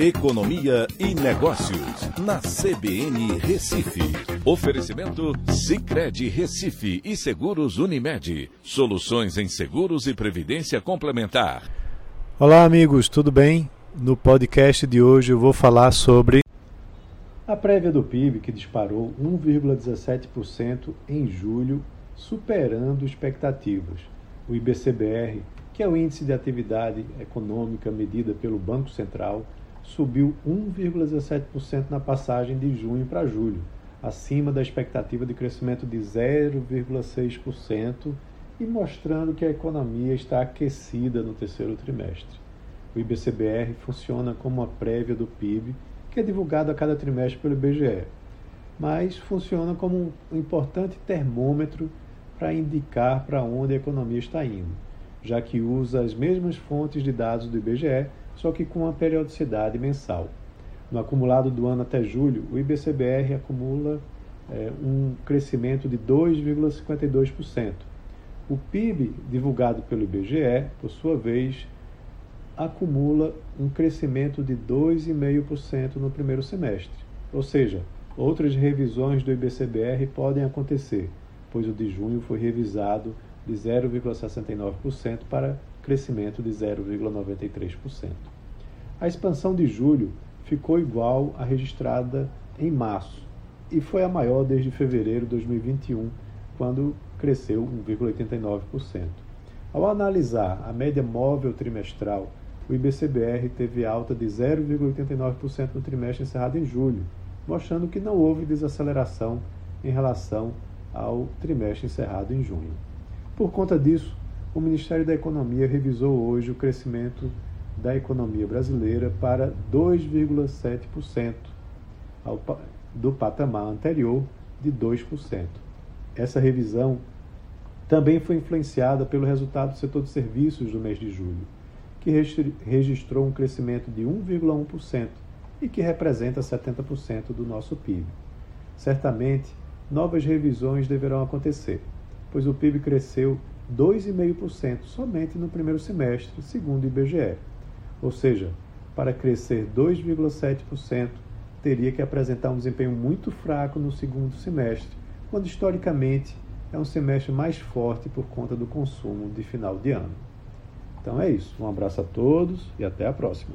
Economia e Negócios, na CBN Recife. Oferecimento Cicred Recife e Seguros Unimed. Soluções em seguros e previdência complementar. Olá, amigos, tudo bem? No podcast de hoje eu vou falar sobre a prévia do PIB que disparou 1,17% em julho, superando expectativas. O IBCBR, que é o índice de atividade econômica medida pelo Banco Central, subiu 1,17% na passagem de junho para julho, acima da expectativa de crescimento de 0,6% e mostrando que a economia está aquecida no terceiro trimestre. O IBCBR funciona como uma prévia do PIB, que é divulgado a cada trimestre pelo IBGE, mas funciona como um importante termômetro para indicar para onde a economia está indo, já que usa as mesmas fontes de dados do IBGE só que com uma periodicidade mensal. No acumulado do ano até julho, o IBCBR acumula é, um crescimento de 2,52%. O PIB, divulgado pelo IBGE, por sua vez, acumula um crescimento de 2,5% no primeiro semestre. Ou seja, outras revisões do IBCBR podem acontecer, pois o de junho foi revisado de 0,69% para crescimento de 0,93%. A expansão de julho ficou igual à registrada em março e foi a maior desde fevereiro de 2021, quando cresceu 1,89%. Ao analisar a média móvel trimestral, o IBCBR teve alta de 0,89% no trimestre encerrado em julho, mostrando que não houve desaceleração em relação ao trimestre encerrado em junho. Por conta disso, o Ministério da Economia revisou hoje o crescimento da economia brasileira para 2,7%, do patamar anterior de 2%. Essa revisão também foi influenciada pelo resultado do setor de serviços do mês de julho, que registrou um crescimento de 1,1% e que representa 70% do nosso PIB. Certamente, novas revisões deverão acontecer, pois o PIB cresceu 2,5% somente no primeiro semestre, segundo o IBGE. Ou seja, para crescer 2,7%, teria que apresentar um desempenho muito fraco no segundo semestre, quando historicamente é um semestre mais forte por conta do consumo de final de ano. Então é isso. Um abraço a todos e até a próxima.